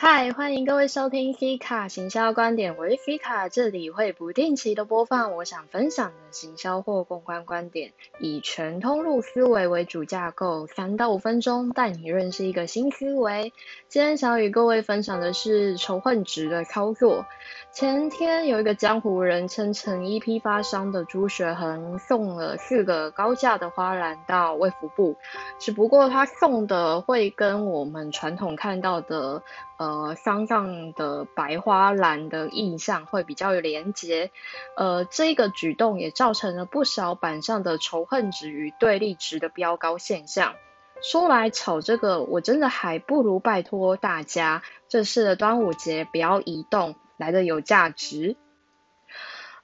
嗨，欢迎各位收听 Fika 行销观点，我是 Fika，这里会不定期的播放我想分享的行销或公关观点，以全通路思维为主架构，三到五分钟带你认识一个新思维。今天想与各位分享的是仇恨值的操作。前天有一个江湖人称成衣批发商的朱学恒送了四个高价的花篮到卫福部，只不过他送的会跟我们传统看到的呃商上的白花篮的印象会比较有连结，呃这个举动也造成了不少板上的仇恨值与对立值的飙高现象。说来炒这个，我真的还不如拜托大家，这次的端午节不要移动。来的有价值。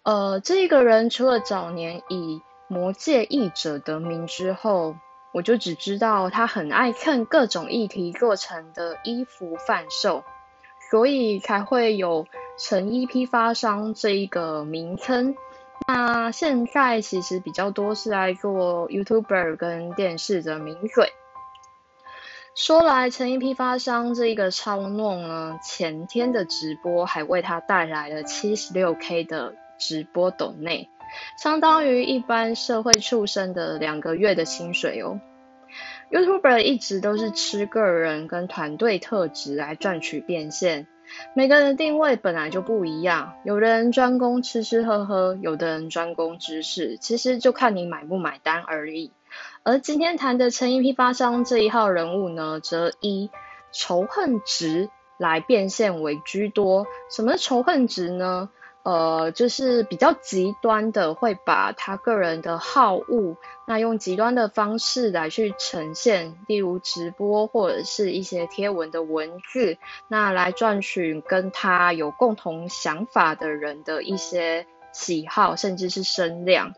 呃，这个人除了早年以魔界译者得名之后，我就只知道他很爱看各种议题做成的衣服贩售，所以才会有成衣批发商这一个名称。那现在其实比较多是来做 YouTuber 跟电视的名嘴。说来，成衣批发商这一个超弄呢，前天的直播还为他带来了七十六 K 的直播抖内，相当于一般社会畜生的两个月的薪水哦。YouTuber 一直都是吃个人跟团队特质来赚取变现，每个人定位本来就不一样，有人专攻吃吃喝喝，有的人专攻知识，其实就看你买不买单而已。而今天谈的成衣批发商这一号人物呢，则以仇恨值来变现为居多。什么仇恨值呢？呃，就是比较极端的，会把他个人的好恶，那用极端的方式来去呈现，例如直播或者是一些贴文的文字，那来赚取跟他有共同想法的人的一些喜好，甚至是声量。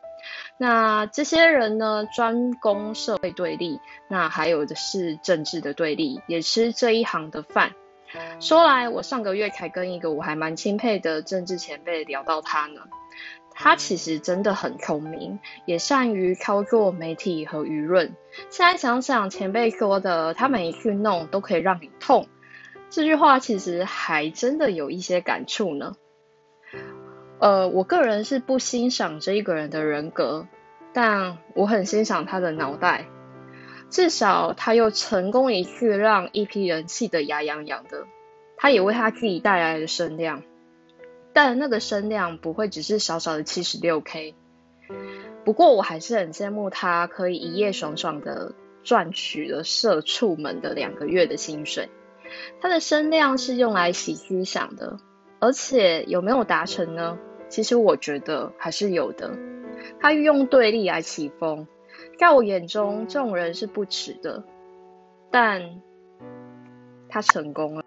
那这些人呢，专攻社会对立，那还有的是政治的对立，也吃这一行的饭。说来，我上个月才跟一个我还蛮钦佩的政治前辈聊到他呢。他其实真的很聪明，也善于操作媒体和舆论。现在想想，前辈说的“他每一次弄都可以让你痛”，这句话其实还真的有一些感触呢。呃，我个人是不欣赏这一个人的人格，但我很欣赏他的脑袋。至少他又成功一次让一批人气得牙痒痒的，他也为他自己带来了声量。但那个声量不会只是小小的七十六 K。不过我还是很羡慕他可以一夜爽爽的赚取了社畜们的两个月的薪水。他的声量是用来洗思想的。而且有没有达成呢？其实我觉得还是有的。他运用对立来起风，在我眼中这种人是不耻的，但他成功了。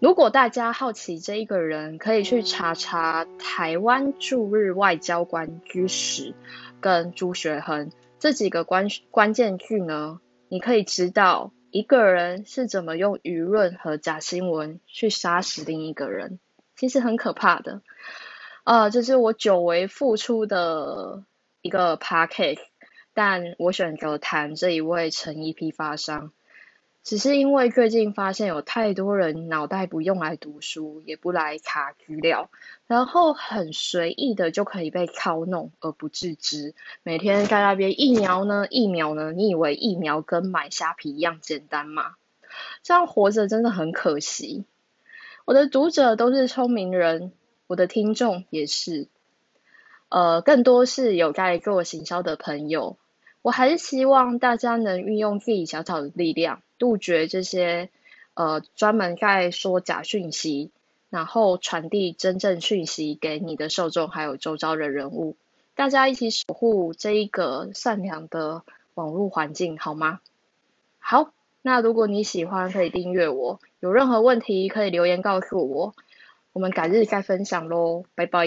如果大家好奇这一个人，可以去查查台湾驻日外交官居史跟朱学恒这几个关关键句呢，你可以知道。一个人是怎么用舆论和假新闻去杀死另一个人，其实很可怕的。呃，这是我久违复出的一个 p a c k a g e 但我选择谈这一位成衣批发商。只是因为最近发现有太多人脑袋不用来读书，也不来查资料，然后很随意的就可以被操弄而不自知。每天在那边疫苗呢，疫苗呢？你以为疫苗跟买虾皮一样简单吗？这样活着真的很可惜。我的读者都是聪明人，我的听众也是，呃，更多是有在做行销的朋友。我还是希望大家能运用自己小小的力量。杜绝这些呃专门在说假讯息，然后传递真正讯息给你的受众，还有周遭的人物，大家一起守护这一个善良的网络环境，好吗？好，那如果你喜欢，可以订阅我，有任何问题可以留言告诉我，我们改日再分享喽，拜拜。